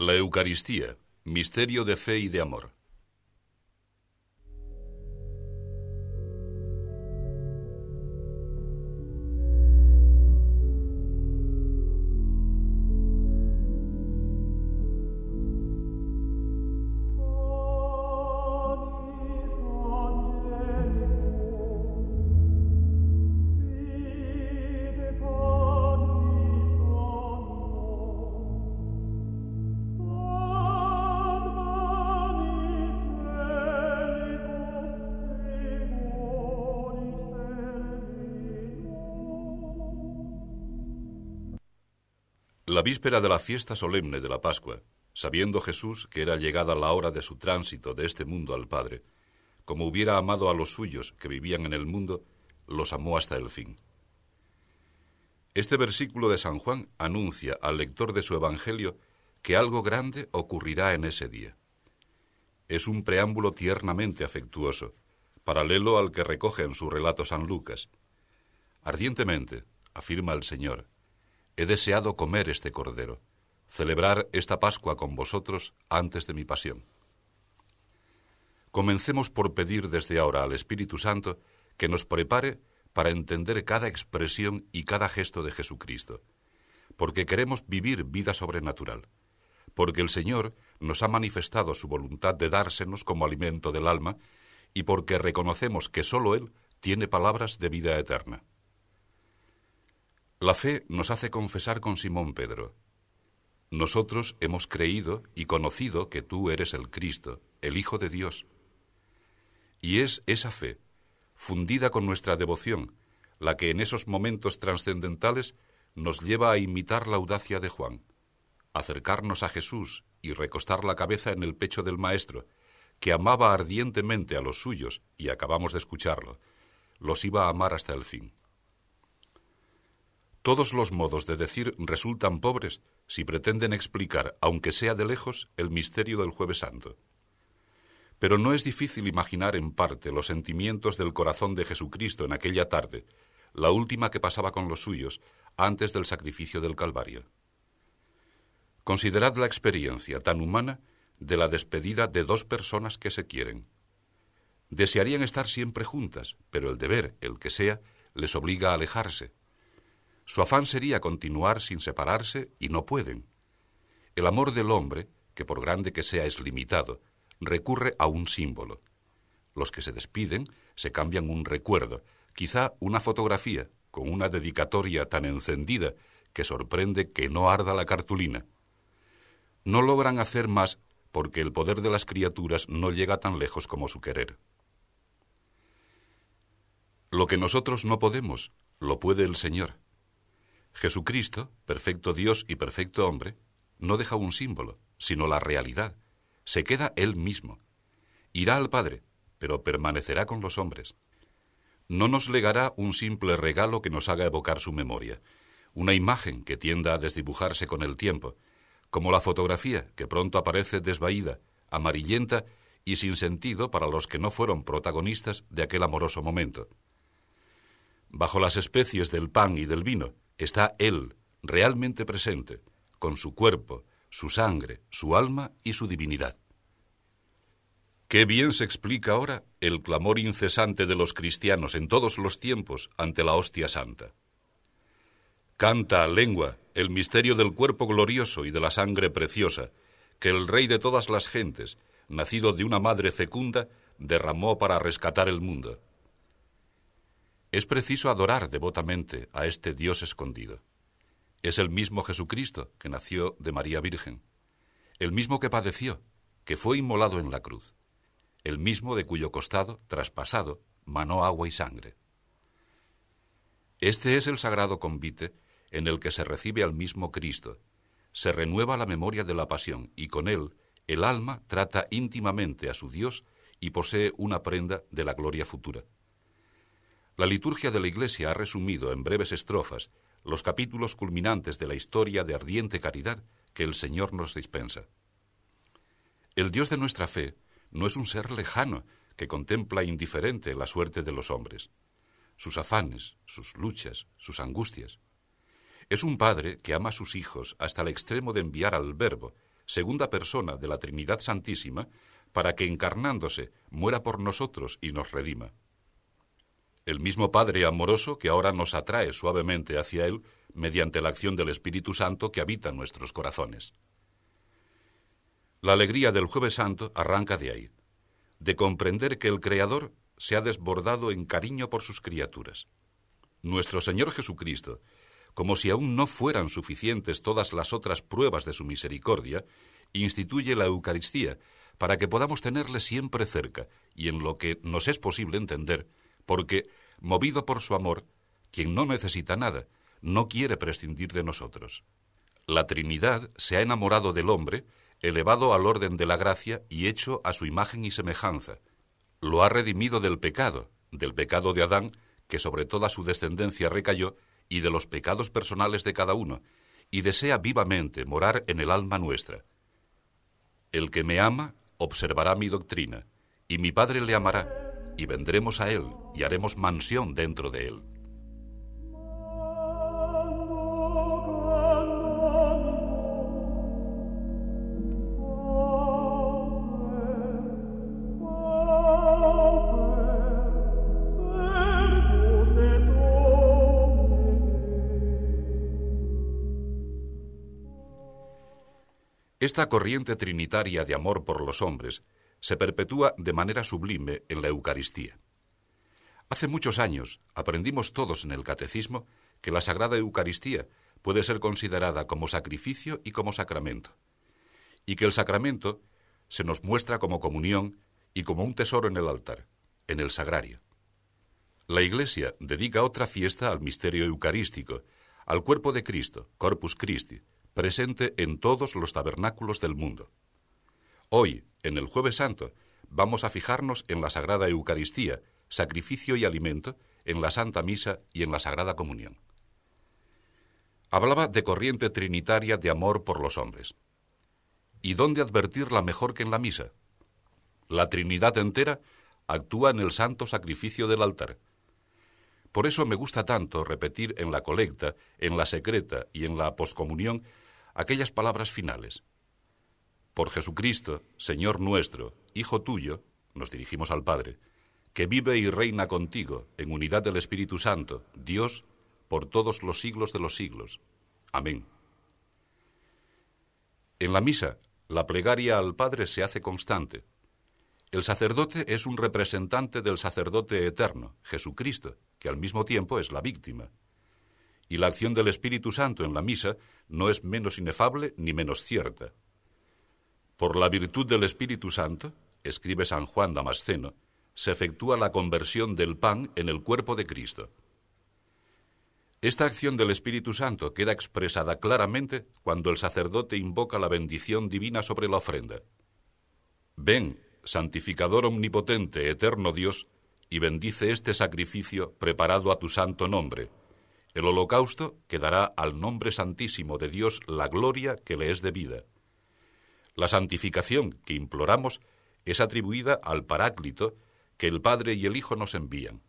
La Eucaristía, misterio de fe y de amor. La víspera de la fiesta solemne de la Pascua, sabiendo Jesús que era llegada la hora de su tránsito de este mundo al Padre, como hubiera amado a los suyos que vivían en el mundo, los amó hasta el fin. Este versículo de San Juan anuncia al lector de su Evangelio que algo grande ocurrirá en ese día. Es un preámbulo tiernamente afectuoso, paralelo al que recoge en su relato San Lucas. Ardientemente, afirma el Señor, he deseado comer este cordero, celebrar esta Pascua con vosotros antes de mi pasión. Comencemos por pedir desde ahora al Espíritu Santo que nos prepare para entender cada expresión y cada gesto de Jesucristo, porque queremos vivir vida sobrenatural, porque el Señor nos ha manifestado su voluntad de dársenos como alimento del alma y porque reconocemos que sólo Él tiene palabras de vida eterna. La fe nos hace confesar con Simón Pedro, nosotros hemos creído y conocido que tú eres el Cristo, el Hijo de Dios. Y es esa fe, fundida con nuestra devoción, la que en esos momentos trascendentales nos lleva a imitar la audacia de Juan, acercarnos a Jesús y recostar la cabeza en el pecho del Maestro, que amaba ardientemente a los suyos, y acabamos de escucharlo, los iba a amar hasta el fin. Todos los modos de decir resultan pobres si pretenden explicar, aunque sea de lejos, el misterio del jueves santo. Pero no es difícil imaginar en parte los sentimientos del corazón de Jesucristo en aquella tarde, la última que pasaba con los suyos antes del sacrificio del Calvario. Considerad la experiencia tan humana de la despedida de dos personas que se quieren. Desearían estar siempre juntas, pero el deber, el que sea, les obliga a alejarse. Su afán sería continuar sin separarse y no pueden. El amor del hombre, que por grande que sea es limitado, recurre a un símbolo. Los que se despiden se cambian un recuerdo, quizá una fotografía, con una dedicatoria tan encendida que sorprende que no arda la cartulina. No logran hacer más porque el poder de las criaturas no llega tan lejos como su querer. Lo que nosotros no podemos, lo puede el Señor. Jesucristo, perfecto Dios y perfecto hombre, no deja un símbolo, sino la realidad. Se queda Él mismo. Irá al Padre, pero permanecerá con los hombres. No nos legará un simple regalo que nos haga evocar su memoria, una imagen que tienda a desdibujarse con el tiempo, como la fotografía que pronto aparece desvaída, amarillenta y sin sentido para los que no fueron protagonistas de aquel amoroso momento. Bajo las especies del pan y del vino, está Él realmente presente, con su cuerpo, su sangre, su alma y su divinidad. Qué bien se explica ahora el clamor incesante de los cristianos en todos los tiempos ante la hostia santa. Canta, lengua, el misterio del cuerpo glorioso y de la sangre preciosa, que el Rey de todas las gentes, nacido de una madre fecunda, derramó para rescatar el mundo. Es preciso adorar devotamente a este Dios escondido. Es el mismo Jesucristo que nació de María Virgen, el mismo que padeció, que fue inmolado en la cruz, el mismo de cuyo costado, traspasado, manó agua y sangre. Este es el sagrado convite en el que se recibe al mismo Cristo, se renueva la memoria de la pasión y con él el alma trata íntimamente a su Dios y posee una prenda de la gloria futura. La liturgia de la Iglesia ha resumido en breves estrofas los capítulos culminantes de la historia de ardiente caridad que el Señor nos dispensa. El Dios de nuestra fe no es un ser lejano que contempla indiferente la suerte de los hombres, sus afanes, sus luchas, sus angustias. Es un padre que ama a sus hijos hasta el extremo de enviar al Verbo, segunda persona de la Trinidad Santísima, para que encarnándose muera por nosotros y nos redima. El mismo Padre amoroso que ahora nos atrae suavemente hacia Él mediante la acción del Espíritu Santo que habita en nuestros corazones. La alegría del jueves santo arranca de ahí, de comprender que el Creador se ha desbordado en cariño por sus criaturas. Nuestro Señor Jesucristo, como si aún no fueran suficientes todas las otras pruebas de su misericordia, instituye la Eucaristía para que podamos tenerle siempre cerca y en lo que nos es posible entender, porque, movido por su amor, quien no necesita nada, no quiere prescindir de nosotros. La Trinidad se ha enamorado del hombre, elevado al orden de la gracia y hecho a su imagen y semejanza. Lo ha redimido del pecado, del pecado de Adán, que sobre toda su descendencia recayó, y de los pecados personales de cada uno, y desea vivamente morar en el alma nuestra. El que me ama observará mi doctrina, y mi Padre le amará, y vendremos a él, y haremos mansión dentro de él. Esta corriente trinitaria de amor por los hombres se perpetúa de manera sublime en la Eucaristía. Hace muchos años aprendimos todos en el Catecismo que la Sagrada Eucaristía puede ser considerada como sacrificio y como sacramento, y que el sacramento se nos muestra como comunión y como un tesoro en el altar, en el sagrario. La Iglesia dedica otra fiesta al misterio eucarístico, al cuerpo de Cristo, Corpus Christi, presente en todos los tabernáculos del mundo. Hoy, en el jueves santo, vamos a fijarnos en la Sagrada Eucaristía, sacrificio y alimento, en la Santa Misa y en la Sagrada Comunión. Hablaba de corriente trinitaria de amor por los hombres. ¿Y dónde advertirla mejor que en la misa? La Trinidad entera actúa en el santo sacrificio del altar, por eso me gusta tanto repetir en la colecta, en la secreta y en la poscomunión aquellas palabras finales. Por Jesucristo, Señor nuestro, Hijo tuyo, nos dirigimos al Padre, que vive y reina contigo en unidad del Espíritu Santo, Dios, por todos los siglos de los siglos. Amén. En la misa, la plegaria al Padre se hace constante. El sacerdote es un representante del sacerdote eterno, Jesucristo, que al mismo tiempo es la víctima y la acción del Espíritu Santo en la misa no es menos inefable ni menos cierta. Por la virtud del Espíritu Santo, escribe San Juan Damasceno, se efectúa la conversión del pan en el cuerpo de Cristo. Esta acción del Espíritu Santo queda expresada claramente cuando el sacerdote invoca la bendición divina sobre la ofrenda. Ven, santificador omnipotente, eterno Dios, y bendice este sacrificio preparado a tu santo nombre, el holocausto que dará al nombre santísimo de Dios la gloria que le es debida. La santificación que imploramos es atribuida al Paráclito que el Padre y el Hijo nos envían.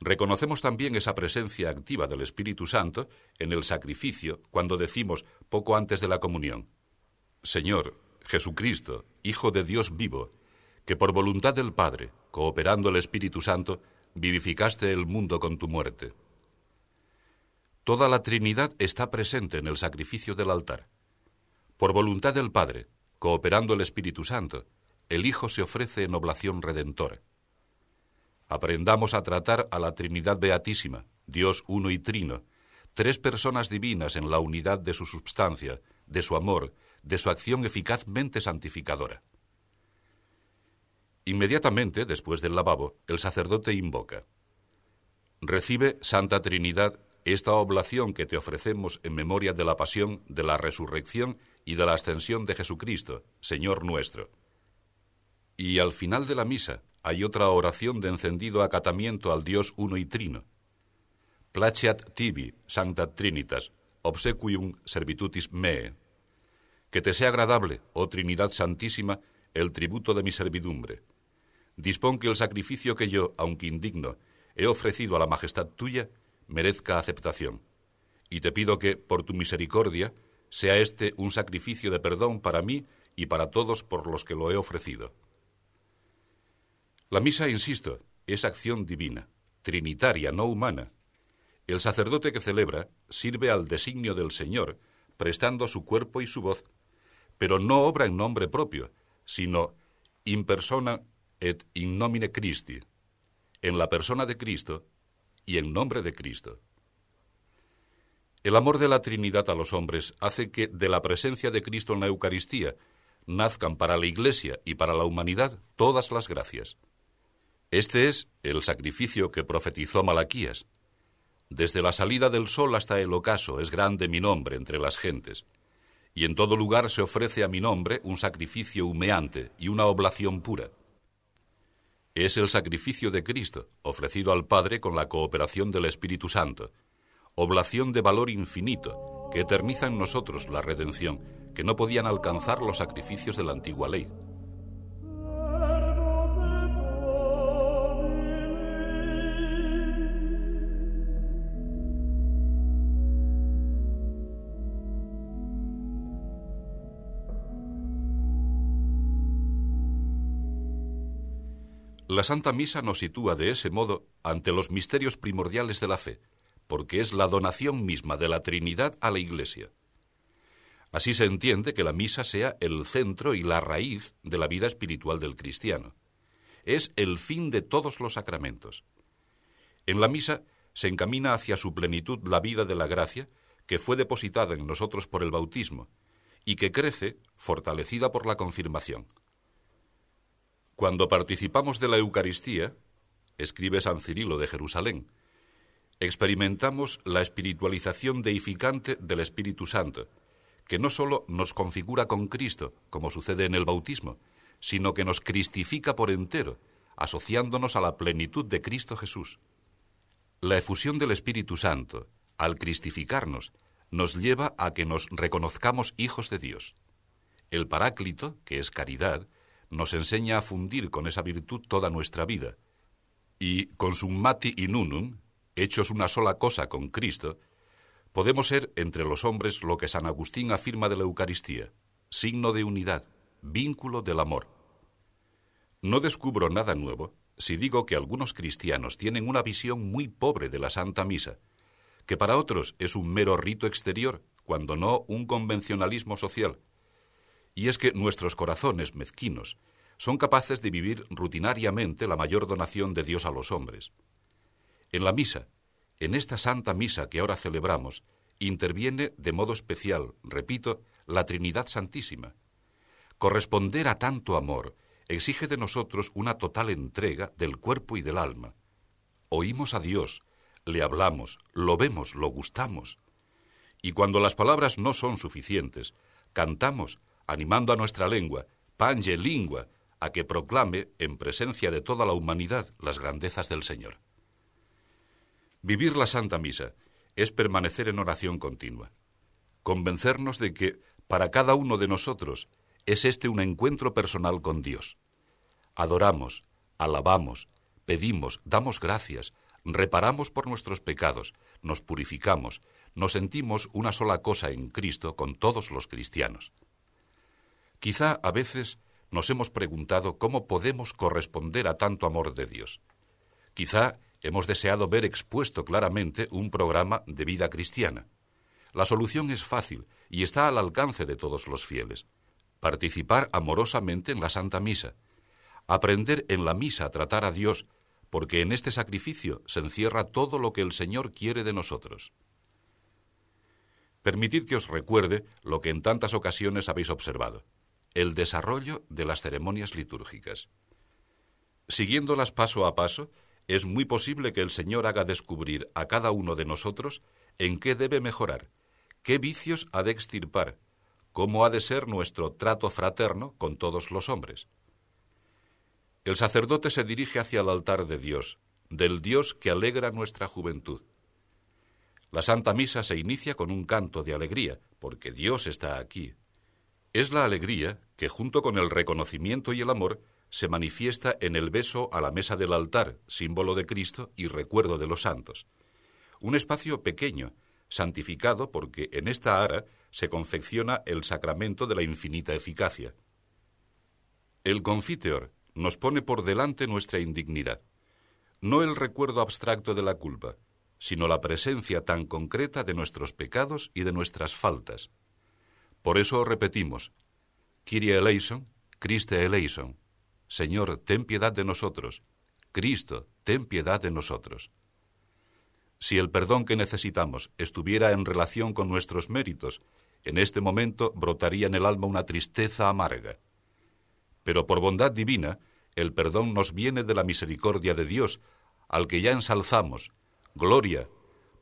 Reconocemos también esa presencia activa del Espíritu Santo en el sacrificio cuando decimos poco antes de la comunión, Señor, Jesucristo, Hijo de Dios vivo, que por voluntad del Padre, cooperando el Espíritu Santo, vivificaste el mundo con tu muerte. Toda la Trinidad está presente en el sacrificio del altar. Por voluntad del Padre, cooperando el Espíritu Santo, el Hijo se ofrece en oblación redentora. Aprendamos a tratar a la Trinidad Beatísima, Dios uno y trino, tres personas divinas en la unidad de su substancia, de su amor, de su acción eficazmente santificadora. Inmediatamente después del lavabo, el sacerdote invoca. Recibe, Santa Trinidad, esta oblación que te ofrecemos en memoria de la pasión, de la resurrección y de la ascensión de Jesucristo, Señor nuestro. Y al final de la misa hay otra oración de encendido acatamiento al Dios uno y trino. Placeat tibi, Sancta Trinitas, obsequium servitutis mee. Que te sea agradable, oh Trinidad Santísima, el tributo de mi servidumbre. Dispón que el sacrificio que yo, aunque indigno, he ofrecido a la majestad tuya, merezca aceptación. Y te pido que, por tu misericordia, sea este un sacrificio de perdón para mí y para todos por los que lo he ofrecido. La misa, insisto, es acción divina, trinitaria, no humana. El sacerdote que celebra sirve al designio del Señor, prestando su cuerpo y su voz, pero no obra en nombre propio, sino in persona et in nomine Christi, en la persona de Cristo y en nombre de Cristo. El amor de la Trinidad a los hombres hace que de la presencia de Cristo en la Eucaristía nazcan para la Iglesia y para la humanidad todas las gracias. Este es el sacrificio que profetizó Malaquías. Desde la salida del sol hasta el ocaso es grande mi nombre entre las gentes, y en todo lugar se ofrece a mi nombre un sacrificio humeante y una oblación pura. Es el sacrificio de Cristo, ofrecido al Padre con la cooperación del Espíritu Santo, oblación de valor infinito, que eterniza en nosotros la redención, que no podían alcanzar los sacrificios de la antigua ley. La Santa Misa nos sitúa de ese modo ante los misterios primordiales de la fe, porque es la donación misma de la Trinidad a la Iglesia. Así se entiende que la misa sea el centro y la raíz de la vida espiritual del cristiano. Es el fin de todos los sacramentos. En la misa se encamina hacia su plenitud la vida de la gracia que fue depositada en nosotros por el bautismo y que crece fortalecida por la confirmación. Cuando participamos de la Eucaristía, escribe San Cirilo de Jerusalén, experimentamos la espiritualización deificante del Espíritu Santo, que no sólo nos configura con Cristo, como sucede en el bautismo, sino que nos cristifica por entero, asociándonos a la plenitud de Cristo Jesús. La efusión del Espíritu Santo, al cristificarnos, nos lleva a que nos reconozcamos hijos de Dios. El Paráclito, que es caridad, nos enseña a fundir con esa virtud toda nuestra vida. Y consummati in unum, hechos una sola cosa con Cristo, podemos ser entre los hombres lo que San Agustín afirma de la Eucaristía, signo de unidad, vínculo del amor. No descubro nada nuevo si digo que algunos cristianos tienen una visión muy pobre de la Santa Misa, que para otros es un mero rito exterior, cuando no un convencionalismo social. Y es que nuestros corazones mezquinos son capaces de vivir rutinariamente la mayor donación de Dios a los hombres. En la misa, en esta santa misa que ahora celebramos, interviene de modo especial, repito, la Trinidad Santísima. Corresponder a tanto amor exige de nosotros una total entrega del cuerpo y del alma. Oímos a Dios, le hablamos, lo vemos, lo gustamos. Y cuando las palabras no son suficientes, cantamos, animando a nuestra lengua, pange lingua, a que proclame, en presencia de toda la humanidad, las grandezas del Señor. Vivir la Santa Misa es permanecer en oración continua, convencernos de que para cada uno de nosotros es este un encuentro personal con Dios. Adoramos, alabamos, pedimos, damos gracias, reparamos por nuestros pecados, nos purificamos, nos sentimos una sola cosa en Cristo con todos los cristianos. Quizá a veces nos hemos preguntado cómo podemos corresponder a tanto amor de Dios. Quizá hemos deseado ver expuesto claramente un programa de vida cristiana. La solución es fácil y está al alcance de todos los fieles. Participar amorosamente en la Santa Misa. Aprender en la misa a tratar a Dios, porque en este sacrificio se encierra todo lo que el Señor quiere de nosotros. Permitid que os recuerde lo que en tantas ocasiones habéis observado, el desarrollo de las ceremonias litúrgicas. Siguiéndolas paso a paso, es muy posible que el Señor haga descubrir a cada uno de nosotros en qué debe mejorar, qué vicios ha de extirpar, cómo ha de ser nuestro trato fraterno con todos los hombres. El sacerdote se dirige hacia el altar de Dios, del Dios que alegra nuestra juventud. La Santa Misa se inicia con un canto de alegría, porque Dios está aquí. Es la alegría que, junto con el reconocimiento y el amor, se manifiesta en el beso a la mesa del altar, símbolo de Cristo y recuerdo de los santos. Un espacio pequeño, santificado porque en esta ara se confecciona el sacramento de la infinita eficacia. El confiteor nos pone por delante nuestra indignidad, no el recuerdo abstracto de la culpa, sino la presencia tan concreta de nuestros pecados y de nuestras faltas. Por eso repetimos, Kyrie eleison, Christe eleison, Señor, ten piedad de nosotros, Cristo, ten piedad de nosotros. Si el perdón que necesitamos estuviera en relación con nuestros méritos, en este momento brotaría en el alma una tristeza amarga. Pero por bondad divina, el perdón nos viene de la misericordia de Dios, al que ya ensalzamos. Gloria,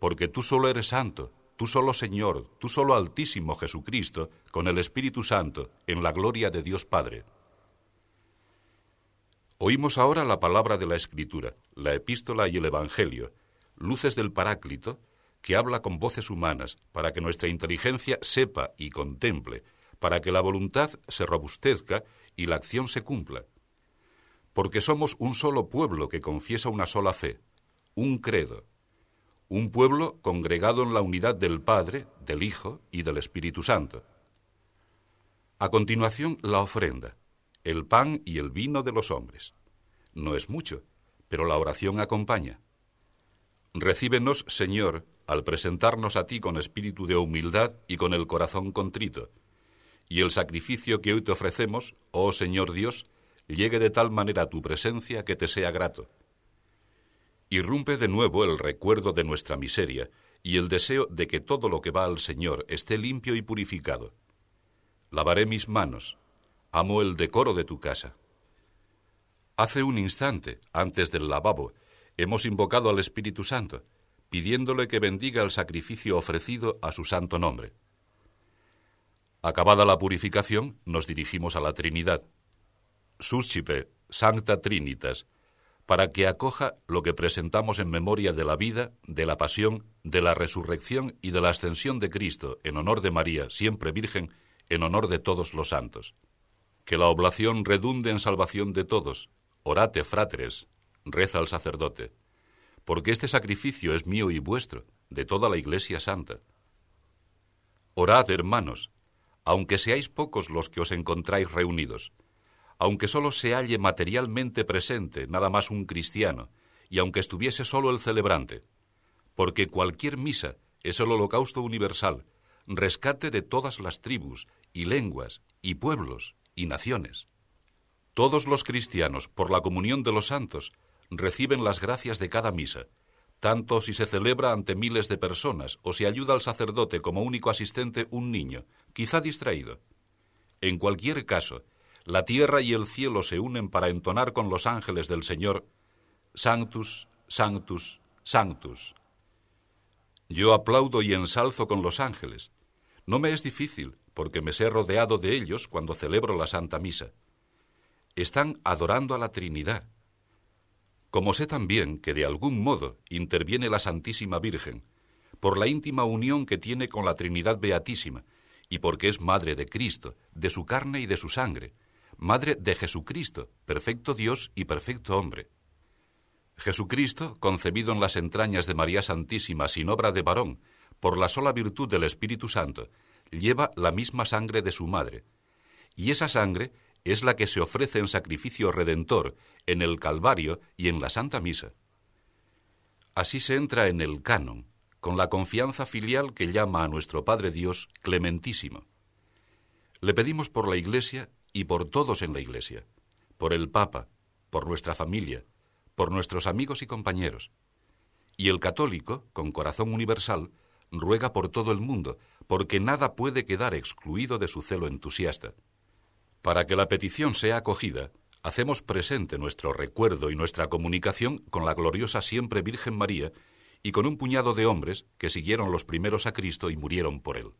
porque tú solo eres santo, tú solo Señor, tú solo Altísimo Jesucristo, con el Espíritu Santo, en la gloria de Dios Padre. Oímos ahora la palabra de la Escritura, la epístola y el Evangelio, luces del Paráclito, que habla con voces humanas, para que nuestra inteligencia sepa y contemple, para que la voluntad se robustezca y la acción se cumpla. Porque somos un solo pueblo que confiesa una sola fe, un credo, un pueblo congregado en la unidad del Padre, del Hijo y del Espíritu Santo. A continuación, la ofrenda, el pan y el vino de los hombres. No es mucho, pero la oración acompaña. Recíbenos, Señor, al presentarnos a ti con espíritu de humildad y con el corazón contrito, y el sacrificio que hoy te ofrecemos, oh Señor Dios, llegue de tal manera a tu presencia que te sea grato. Irrumpe de nuevo el recuerdo de nuestra miseria y el deseo de que todo lo que va al Señor esté limpio y purificado. Lavaré mis manos, amo el decoro de tu casa. Hace un instante, antes del lavabo, hemos invocado al Espíritu Santo, pidiéndole que bendiga el sacrificio ofrecido a su santo nombre. Acabada la purificación, nos dirigimos a la Trinidad. Suscipe, Sancta Trinitas, para que acoja lo que presentamos en memoria de la vida, de la pasión, de la resurrección y de la ascensión de Cristo, en honor de María, siempre Virgen, en honor de todos los santos. Que la oblación redunde en salvación de todos. Orate, fratres, reza el sacerdote, porque este sacrificio es mío y vuestro, de toda la Iglesia Santa. Orad, hermanos, aunque seáis pocos los que os encontráis reunidos, aunque solo se halle materialmente presente nada más un cristiano, y aunque estuviese solo el celebrante, porque cualquier misa es el holocausto universal, rescate de todas las tribus, y lenguas, y pueblos, y naciones. Todos los cristianos, por la comunión de los santos, reciben las gracias de cada misa, tanto si se celebra ante miles de personas o si ayuda al sacerdote como único asistente un niño, quizá distraído. En cualquier caso, la tierra y el cielo se unen para entonar con los ángeles del Señor, Sanctus, Sanctus, Sanctus. Yo aplaudo y ensalzo con los ángeles. No me es difícil, porque me sé rodeado de ellos cuando celebro la Santa Misa. Están adorando a la Trinidad. Como sé también que de algún modo interviene la Santísima Virgen, por la íntima unión que tiene con la Trinidad Beatísima, y porque es Madre de Cristo, de su carne y de su sangre, Madre de Jesucristo, perfecto Dios y perfecto hombre. Jesucristo, concebido en las entrañas de María Santísima sin obra de varón, por la sola virtud del Espíritu Santo, lleva la misma sangre de su madre, y esa sangre es la que se ofrece en sacrificio redentor en el Calvario y en la Santa Misa. Así se entra en el canon, con la confianza filial que llama a nuestro Padre Dios clementísimo. Le pedimos por la Iglesia y por todos en la Iglesia, por el Papa, por nuestra familia, por nuestros amigos y compañeros. Y el católico, con corazón universal, ruega por todo el mundo, porque nada puede quedar excluido de su celo entusiasta. Para que la petición sea acogida, hacemos presente nuestro recuerdo y nuestra comunicación con la gloriosa siempre Virgen María y con un puñado de hombres que siguieron los primeros a Cristo y murieron por él.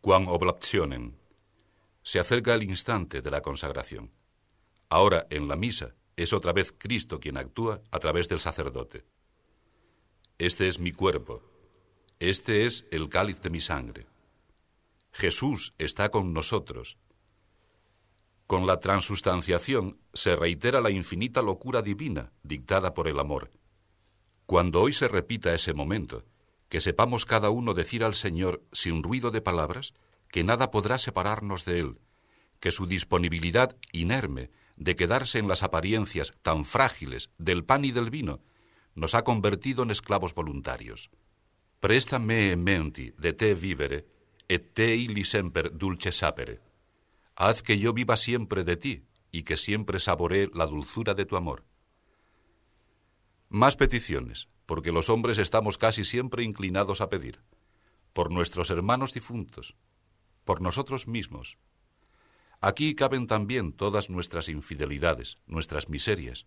Quam oblaptionem, se acerca el instante de la consagración. Ahora, en la misa, es otra vez Cristo quien actúa a través del sacerdote. Este es mi cuerpo, este es el cáliz de mi sangre. Jesús está con nosotros. Con la transustanciación se reitera la infinita locura divina dictada por el amor. Cuando hoy se repita ese momento, que sepamos cada uno decir al Señor sin ruido de palabras que nada podrá separarnos de Él, que su disponibilidad inerme de quedarse en las apariencias tan frágiles del pan y del vino nos ha convertido en esclavos voluntarios. Préstame menti de te vivere et te illi semper dulce sapere. Haz que yo viva siempre de ti y que siempre saboree la dulzura de tu amor. Más peticiones, porque los hombres estamos casi siempre inclinados a pedir, por nuestros hermanos difuntos, por nosotros mismos. Aquí caben también todas nuestras infidelidades, nuestras miserias.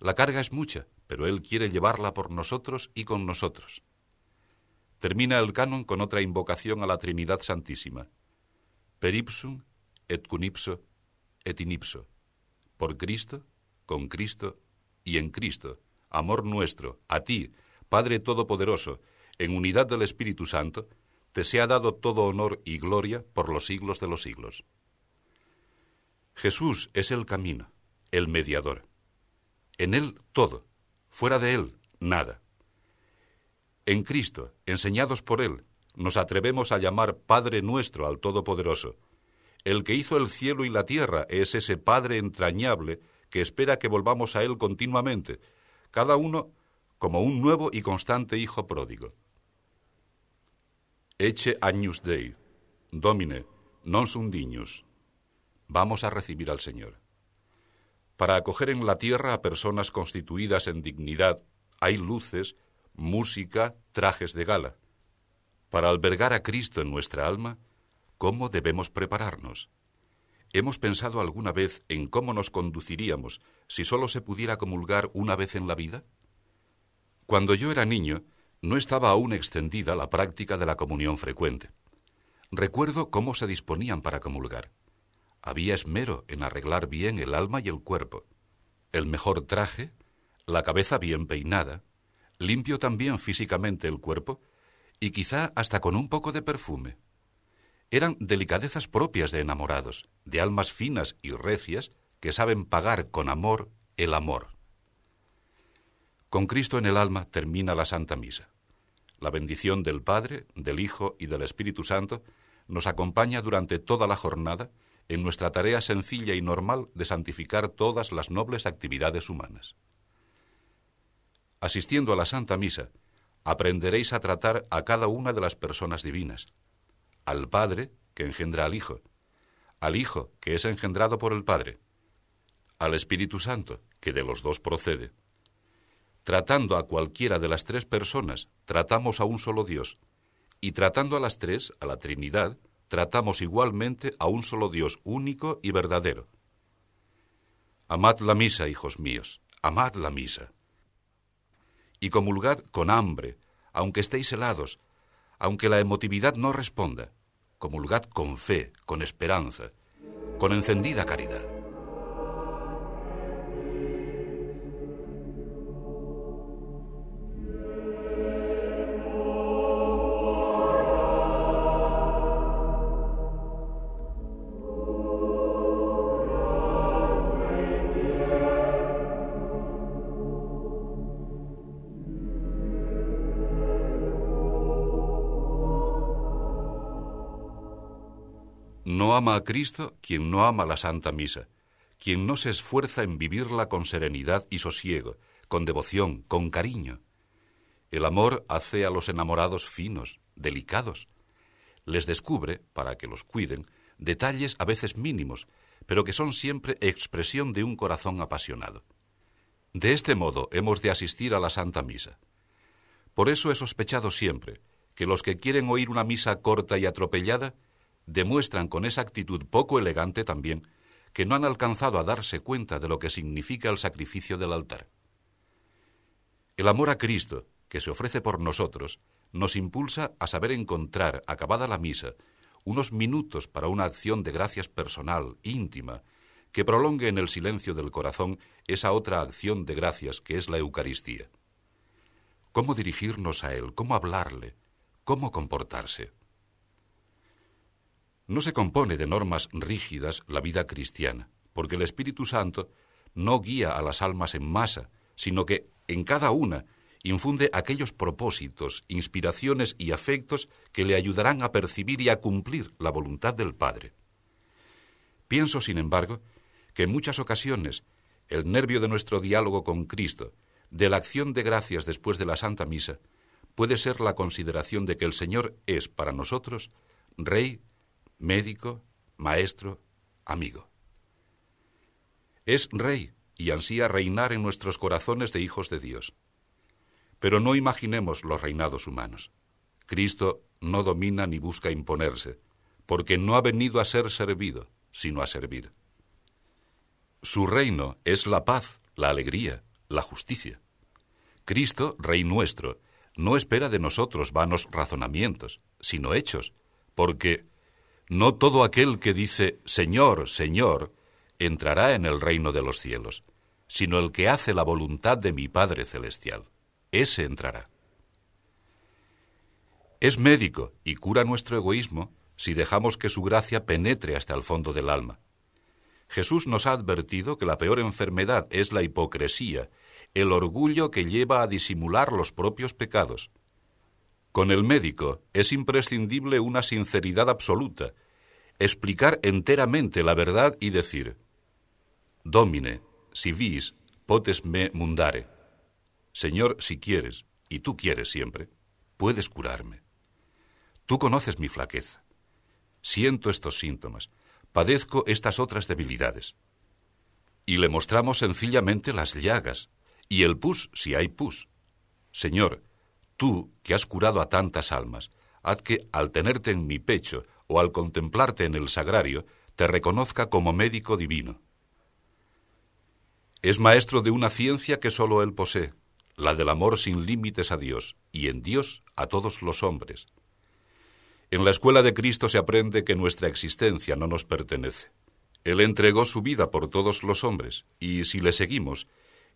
La carga es mucha, pero Él quiere llevarla por nosotros y con nosotros. Termina el canon con otra invocación a la Trinidad Santísima. Per ipsum et cunipso et inipso. Por Cristo, con Cristo y en Cristo, amor nuestro, a ti, Padre Todopoderoso, en unidad del Espíritu Santo, te sea dado todo honor y gloria por los siglos de los siglos. Jesús es el camino, el mediador. En Él todo, fuera de Él nada. En Cristo, enseñados por Él, nos atrevemos a llamar Padre nuestro al Todopoderoso. El que hizo el cielo y la tierra es ese Padre entrañable que espera que volvamos a Él continuamente, cada uno como un nuevo y constante hijo pródigo. Eche agnus Dei, Domine, non sum. Vamos a recibir al Señor. Para acoger en la tierra a personas constituidas en dignidad, hay luces, música, trajes de gala. Para albergar a Cristo en nuestra alma, ¿cómo debemos prepararnos? ¿Hemos pensado alguna vez en cómo nos conduciríamos si solo se pudiera comulgar una vez en la vida? Cuando yo era niño, no estaba aún extendida la práctica de la comunión frecuente. Recuerdo cómo se disponían para comulgar. Había esmero en arreglar bien el alma y el cuerpo. El mejor traje, la cabeza bien peinada, limpio también físicamente el cuerpo y quizá hasta con un poco de perfume. Eran delicadezas propias de enamorados, de almas finas y recias que saben pagar con amor el amor. Con Cristo en el alma termina la Santa Misa. La bendición del Padre, del Hijo y del Espíritu Santo nos acompaña durante toda la jornada en nuestra tarea sencilla y normal de santificar todas las nobles actividades humanas. Asistiendo a la Santa Misa, aprenderéis a tratar a cada una de las personas divinas, al Padre, que engendra al Hijo, al Hijo, que es engendrado por el Padre, al Espíritu Santo, que de los dos procede. Tratando a cualquiera de las tres personas, tratamos a un solo Dios, y tratando a las tres, a la Trinidad, tratamos igualmente a un solo Dios único y verdadero. Amad la misa, hijos míos, amad la misa. Y comulgad con hambre, aunque estéis helados, aunque la emotividad no responda. Comulgad con fe, con esperanza, con encendida caridad. Ama a Cristo quien no ama la Santa Misa, quien no se esfuerza en vivirla con serenidad y sosiego, con devoción, con cariño. El amor hace a los enamorados finos, delicados. Les descubre, para que los cuiden, detalles a veces mínimos, pero que son siempre expresión de un corazón apasionado. De este modo hemos de asistir a la Santa Misa. Por eso he sospechado siempre que los que quieren oír una misa corta y atropellada demuestran con esa actitud poco elegante también que no han alcanzado a darse cuenta de lo que significa el sacrificio del altar. El amor a Cristo, que se ofrece por nosotros, nos impulsa a saber encontrar, acabada la misa, unos minutos para una acción de gracias personal, íntima, que prolongue en el silencio del corazón esa otra acción de gracias que es la Eucaristía. ¿Cómo dirigirnos a Él? ¿Cómo hablarle? ¿Cómo comportarse? No se compone de normas rígidas la vida cristiana, porque el Espíritu Santo no guía a las almas en masa, sino que en cada una infunde aquellos propósitos, inspiraciones y afectos que le ayudarán a percibir y a cumplir la voluntad del Padre. Pienso, sin embargo, que en muchas ocasiones el nervio de nuestro diálogo con Cristo, de la acción de gracias después de la Santa Misa, puede ser la consideración de que el Señor es para nosotros Rey, médico, maestro, amigo. Es Rey y ansía reinar en nuestros corazones de hijos de Dios. Pero no imaginemos los reinados humanos. Cristo no domina ni busca imponerse, porque no ha venido a ser servido, sino a servir. Su reino es la paz, la alegría, la justicia. Cristo, Rey nuestro, no espera de nosotros vanos razonamientos, sino hechos, porque no todo aquel que dice Señor, Señor, entrará en el reino de los cielos, sino el que hace la voluntad de mi Padre Celestial. Ese entrará. Es médico y cura nuestro egoísmo si dejamos que su gracia penetre hasta el fondo del alma. Jesús nos ha advertido que la peor enfermedad es la hipocresía, el orgullo que lleva a disimular los propios pecados. Con el médico es imprescindible una sinceridad absoluta, explicar enteramente la verdad y decir, Domine, si vis, potes me mundare. Señor, si quieres, y tú quieres siempre, puedes curarme. Tú conoces mi flaqueza. Siento estos síntomas, padezco estas otras debilidades. Y le mostramos sencillamente las llagas, y el pus si hay pus. Señor, tú que has curado a tantas almas, haz que al tenerte en mi pecho o al contemplarte en el sagrario, te reconozca como médico divino. Es maestro de una ciencia que sólo él posee, la del amor sin límites a Dios y en Dios a todos los hombres. En la escuela de Cristo se aprende que nuestra existencia no nos pertenece. Él entregó su vida por todos los hombres, y si le seguimos,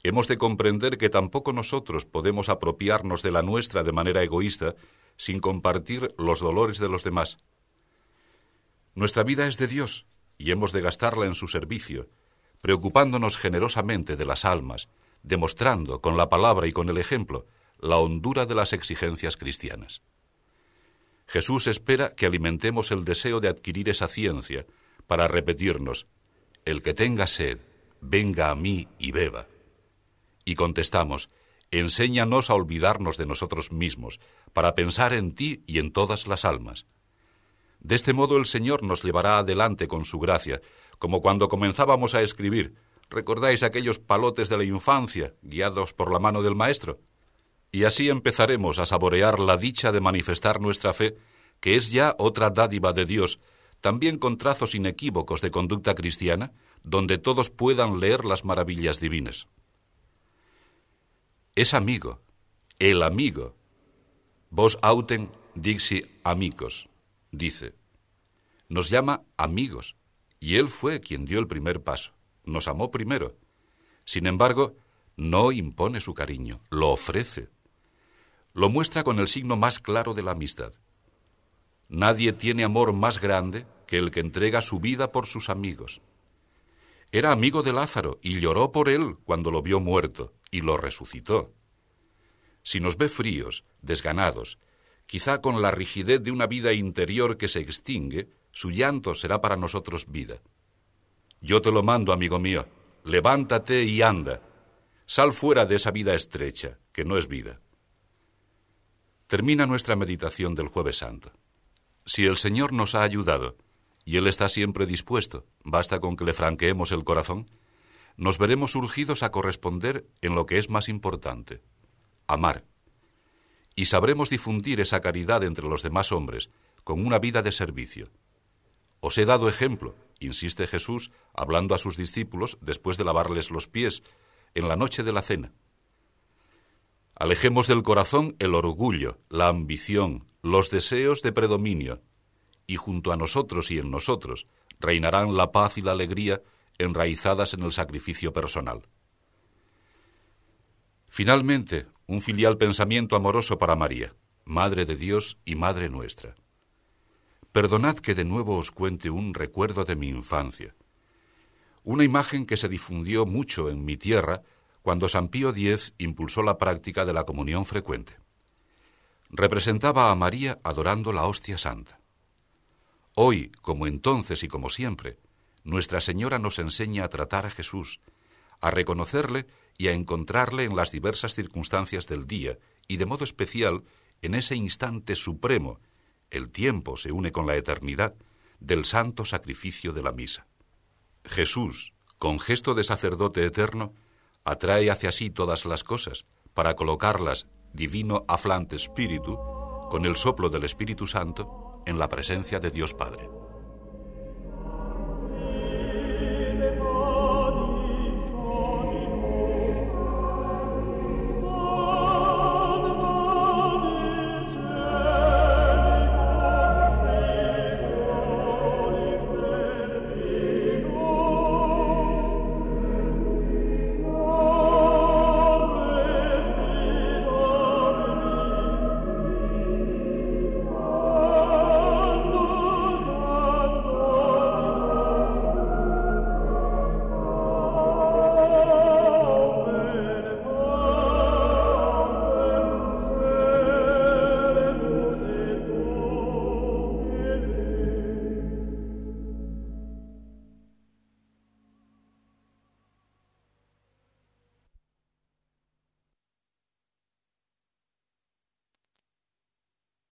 hemos de comprender que tampoco nosotros podemos apropiarnos de la nuestra de manera egoísta sin compartir los dolores de los demás. Nuestra vida es de Dios y hemos de gastarla en su servicio, preocupándonos generosamente de las almas, demostrando con la palabra y con el ejemplo la hondura de las exigencias cristianas. Jesús espera que alimentemos el deseo de adquirir esa ciencia para repetirnos, el que tenga sed, venga a mí y beba. Y contestamos, enséñanos a olvidarnos de nosotros mismos, para pensar en ti y en todas las almas. De este modo el Señor nos llevará adelante con su gracia, como cuando comenzábamos a escribir. ¿Recordáis aquellos palotes de la infancia, guiados por la mano del Maestro? Y así empezaremos a saborear la dicha de manifestar nuestra fe, que es ya otra dádiva de Dios, también con trazos inequívocos de conducta cristiana, donde todos puedan leer las maravillas divinas. Es amigo, el amigo. Vos auten dixi amigos, dice. Nos llama amigos, y Él fue quien dio el primer paso, nos amó primero. Sin embargo, no impone su cariño, lo ofrece. Lo muestra con el signo más claro de la amistad. Nadie tiene amor más grande que el que entrega su vida por sus amigos. Era amigo de Lázaro y lloró por él cuando lo vio muerto y lo resucitó. Si nos ve fríos, desganados, quizá con la rigidez de una vida interior que se extingue, su llanto será para nosotros vida. Yo te lo mando, amigo mío, levántate y anda. Sal fuera de esa vida estrecha, que no es vida. Termina nuestra meditación del jueves santo. Si el Señor nos ha ayudado, y Él está siempre dispuesto, basta con que le franqueemos el corazón, nos veremos urgidos a corresponder en lo que es más importante, amar. Y sabremos difundir esa caridad entre los demás hombres con una vida de servicio. Os he dado ejemplo, insiste Jesús, hablando a sus discípulos después de lavarles los pies, en la noche de la cena. Alejemos del corazón el orgullo, la ambición, los deseos de predominio, y junto a nosotros y en nosotros reinarán la paz y la alegría enraizadas en el sacrificio personal. Finalmente, un filial pensamiento amoroso para María, Madre de Dios y Madre nuestra. Perdonad que de nuevo os cuente un recuerdo de mi infancia. Una imagen que se difundió mucho en mi tierra cuando San Pío X impulsó la práctica de la comunión frecuente. Representaba a María adorando la hostia santa. Hoy, como entonces y como siempre, Nuestra Señora nos enseña a tratar a Jesús, a reconocerle y a encontrarle en las diversas circunstancias del día y de modo especial en ese instante supremo, el tiempo se une con la eternidad, del santo sacrificio de la misa. Jesús, con gesto de sacerdote eterno, atrae hacia sí todas las cosas para colocarlas, divino aflante espíritu, con el soplo del Espíritu Santo, en la presencia de Dios Padre.